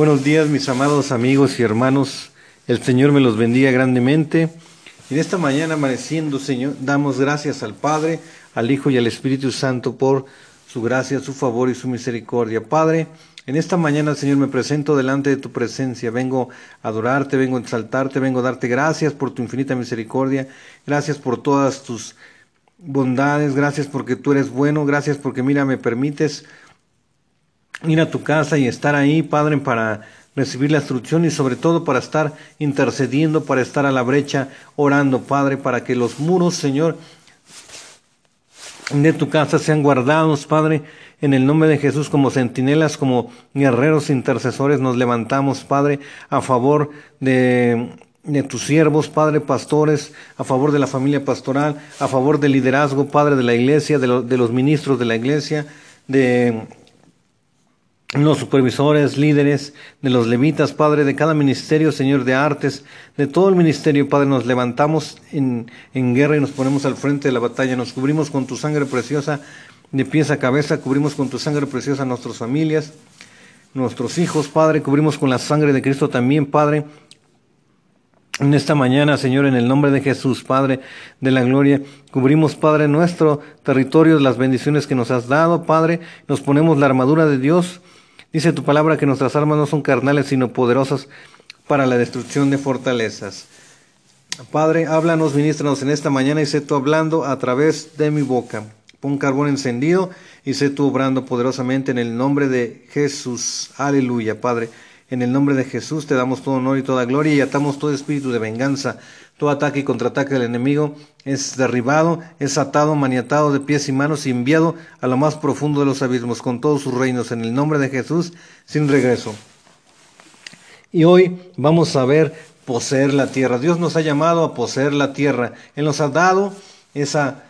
Buenos días mis amados amigos y hermanos. El Señor me los bendiga grandemente. En esta mañana amaneciendo, Señor, damos gracias al Padre, al Hijo y al Espíritu Santo por su gracia, su favor y su misericordia. Padre, en esta mañana, Señor, me presento delante de tu presencia. Vengo a adorarte, vengo a exaltarte, vengo a darte gracias por tu infinita misericordia. Gracias por todas tus bondades. Gracias porque tú eres bueno. Gracias porque, mira, me permites ir a tu casa y estar ahí, Padre, para recibir la instrucción y sobre todo para estar intercediendo, para estar a la brecha, orando, Padre, para que los muros, Señor, de tu casa sean guardados, Padre, en el nombre de Jesús, como centinelas, como guerreros intercesores, nos levantamos, Padre, a favor de, de tus siervos, Padre, pastores, a favor de la familia pastoral, a favor del liderazgo, Padre, de la iglesia, de, de los ministros de la iglesia, de los supervisores, líderes, de los levitas, Padre, de cada ministerio, Señor, de artes, de todo el ministerio, Padre, nos levantamos en, en, guerra y nos ponemos al frente de la batalla, nos cubrimos con tu sangre preciosa de pies a cabeza, cubrimos con tu sangre preciosa nuestras familias, nuestros hijos, Padre, cubrimos con la sangre de Cristo también, Padre, en esta mañana, Señor, en el nombre de Jesús, Padre de la gloria, cubrimos, Padre, nuestro territorio, las bendiciones que nos has dado, Padre, nos ponemos la armadura de Dios, Dice tu palabra que nuestras armas no son carnales, sino poderosas para la destrucción de fortalezas. Padre, háblanos, ministranos en esta mañana y sé tú hablando a través de mi boca. Pon carbón encendido y sé tú obrando poderosamente en el nombre de Jesús. Aleluya, Padre. En el nombre de Jesús te damos todo honor y toda gloria y atamos todo espíritu de venganza todo ataque y contraataque del enemigo es derribado, es atado, maniatado de pies y manos y enviado a lo más profundo de los abismos con todos sus reinos en el nombre de Jesús sin regreso. Y hoy vamos a ver poseer la tierra. Dios nos ha llamado a poseer la tierra. Él nos ha dado esa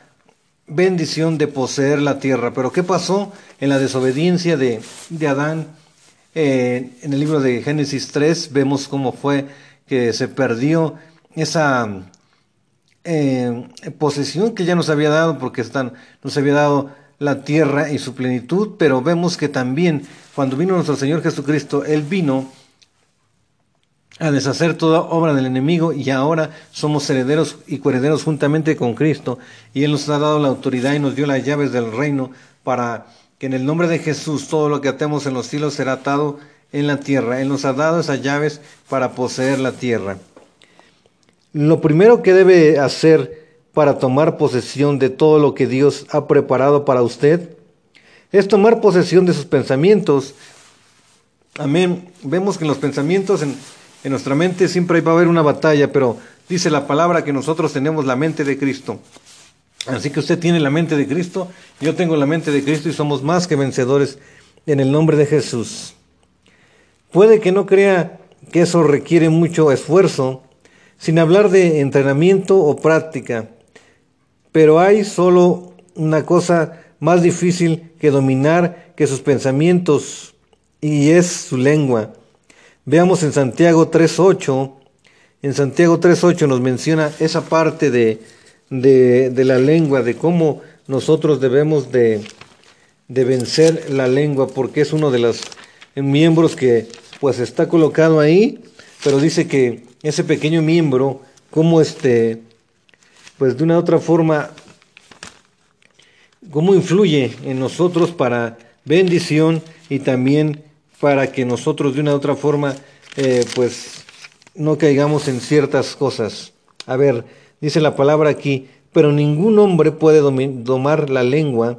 bendición de poseer la tierra. Pero ¿qué pasó en la desobediencia de, de Adán? Eh, en el libro de Génesis 3 vemos cómo fue que se perdió esa eh, posesión que ya nos había dado, porque nos había dado la tierra y su plenitud, pero vemos que también cuando vino nuestro Señor Jesucristo, Él vino a deshacer toda obra del enemigo y ahora somos herederos y coherederos juntamente con Cristo y Él nos ha dado la autoridad y nos dio las llaves del reino para que en el nombre de Jesús todo lo que atemos en los cielos será atado en la tierra. Él nos ha dado esas llaves para poseer la tierra. Lo primero que debe hacer para tomar posesión de todo lo que Dios ha preparado para usted es tomar posesión de sus pensamientos. Amén. Vemos que en los pensamientos, en, nuestra mente, siempre va a haber una batalla, pero dice la palabra que nosotros tenemos la mente de Cristo. Así que usted tiene la mente de Cristo, yo tengo la mente de Cristo y somos más que vencedores en el nombre de Jesús. Puede que no crea que eso requiere mucho esfuerzo, sin hablar de entrenamiento o práctica. Pero hay solo una cosa más difícil que dominar que sus pensamientos y es su lengua. Veamos en Santiago 3.8, en Santiago 3.8 nos menciona esa parte de, de, la lengua, de cómo nosotros debemos de, de vencer la lengua, porque es uno de los miembros que pues está colocado ahí, pero dice que ese pequeño miembro, cómo este, pues de una u otra forma, cómo influye en nosotros para bendición y también para que nosotros de una u otra forma, eh, pues no caigamos en ciertas cosas. A ver, dice la palabra aquí, pero ningún hombre puede domar la lengua,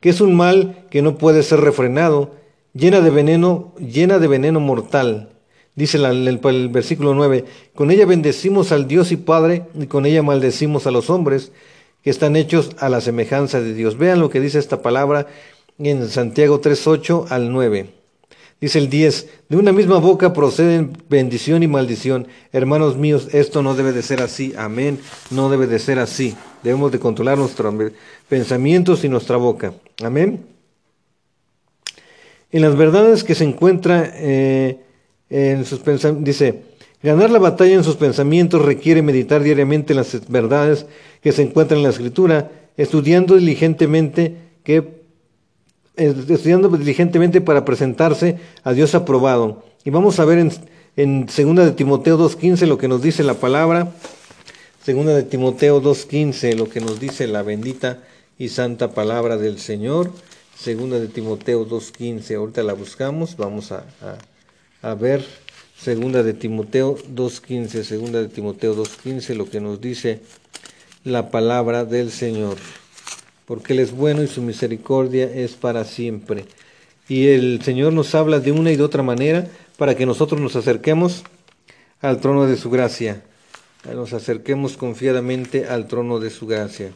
que es un mal que no puede ser refrenado, llena de veneno, llena de veneno mortal. Dice el, versículo 9, con ella bendecimos al Dios y Padre y con ella maldecimos a los hombres que están hechos a la semejanza de Dios. Vean lo que dice esta palabra en Santiago 3, al 9. Dice el 10, de una misma boca proceden bendición y maldición. Hermanos míos, esto no debe de ser así. Amén. No debe de ser así. Debemos de controlar nuestros pensamientos y nuestra boca. Amén. En las verdades que se encuentra eh, en sus dice, ganar la batalla en sus pensamientos requiere meditar diariamente las verdades que se encuentran en la escritura, estudiando diligentemente que estudiando diligentemente para presentarse a Dios aprobado, Y vamos a ver en, 2 de Timoteo 2.15 lo que nos dice la palabra. Segunda de Timoteo 2.15 lo que nos dice la bendita y santa palabra del Señor. Segunda de Timoteo 2.15, ahorita la buscamos, vamos a, a ver. Segunda de Timoteo 2.15, segunda de Timoteo 2.15, lo que nos dice la palabra del Señor. Porque Él es bueno y su misericordia es para siempre. Y el Señor nos habla de una y de otra manera para que nosotros nos acerquemos al trono de su gracia. Nos acerquemos confiadamente al trono de su gracia.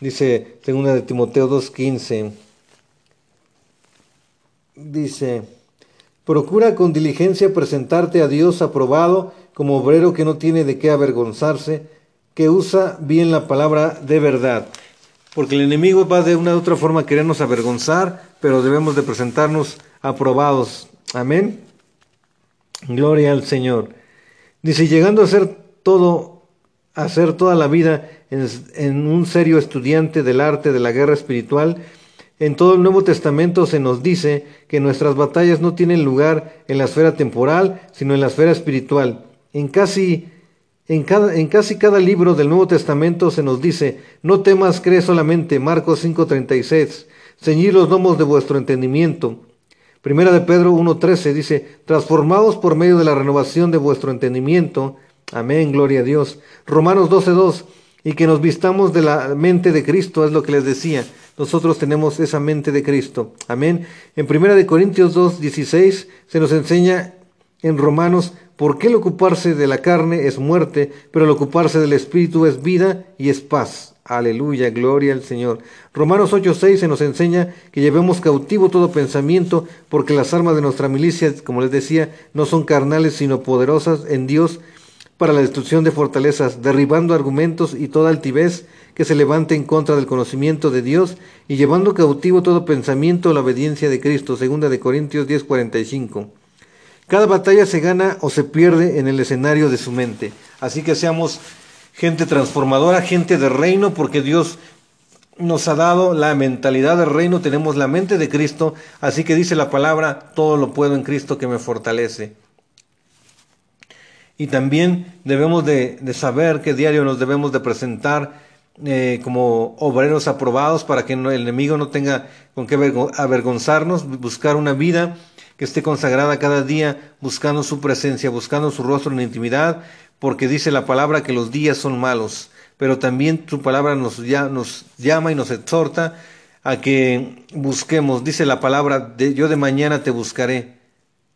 Dice segunda de Timoteo 2.15. Dice, procura con diligencia presentarte a Dios aprobado como obrero que no tiene de qué avergonzarse, que usa bien la palabra de verdad. Porque el enemigo va de una u otra forma a querernos avergonzar, pero debemos de presentarnos aprobados. Amén. Gloria al Señor. Dice, llegando a ser todo, a ser toda la vida en, en un serio estudiante del arte de la guerra espiritual, en todo el Nuevo Testamento se nos dice que nuestras batallas no tienen lugar en la esfera temporal, sino en la esfera espiritual. En casi, en, cada, en casi cada libro del Nuevo Testamento se nos dice, no temas, cree solamente, Marcos 5:36, ceñid los lomos de vuestro entendimiento. Primera de Pedro 1:13 dice, transformados por medio de la renovación de vuestro entendimiento. Amén, gloria a Dios. Romanos 12:2, y que nos vistamos de la mente de Cristo, es lo que les decía nosotros tenemos esa mente de Cristo. Amén. En 1 Corintios 2, 16 se nos enseña en Romanos por qué el ocuparse de la carne es muerte, pero el ocuparse del Espíritu es vida y es paz. Aleluya, gloria al Señor. Romanos 8:6 se nos enseña que llevemos cautivo todo pensamiento, porque las armas de nuestra milicia, como les decía, no son carnales, sino poderosas en Dios para la destrucción de fortalezas, derribando argumentos y toda altivez que se levante en contra del conocimiento de Dios y llevando cautivo todo pensamiento a la obediencia de Cristo. Segunda de Corintios 10:45. Cada batalla se gana o se pierde en el escenario de su mente. Así que seamos gente transformadora, gente de reino, porque Dios nos ha dado la mentalidad del reino, tenemos la mente de Cristo, así que dice la palabra, todo lo puedo en Cristo que me fortalece. Y también debemos de, de saber que diario nos debemos de presentar eh, como obreros aprobados para que el enemigo no tenga con qué avergonzarnos, buscar una vida que esté consagrada cada día, buscando su presencia, buscando su rostro en intimidad, porque dice la palabra que los días son malos, pero también su palabra nos, nos llama y nos exhorta a que busquemos, dice la palabra, de, yo de mañana te buscaré,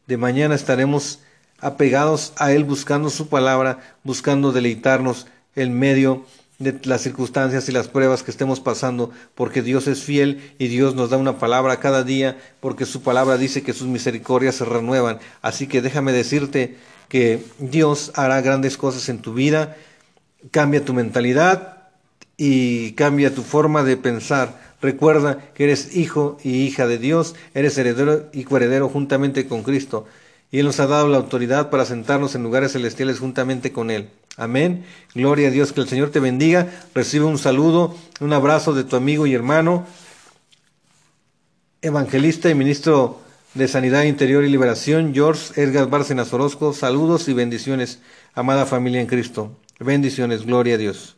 de mañana estaremos apegados a Él buscando su palabra, buscando deleitarnos en medio de las circunstancias y las pruebas que estemos pasando, porque Dios es fiel y Dios nos da una palabra cada día, porque su palabra dice que sus misericordias se renuevan. Así que déjame decirte que Dios hará grandes cosas en tu vida, cambia tu mentalidad y cambia tu forma de pensar. Recuerda que eres hijo y hija de Dios, eres heredero y coheredero juntamente con Cristo, y Él nos ha dado la autoridad para sentarnos en lugares celestiales juntamente con Él. Amén. Gloria a Dios, que el Señor te bendiga. Recibe un saludo, un abrazo de tu amigo y hermano, evangelista y ministro de Sanidad Interior y Liberación, George Edgar Bárcenas Orozco. Saludos y bendiciones, amada familia en Cristo. Bendiciones, gloria a Dios.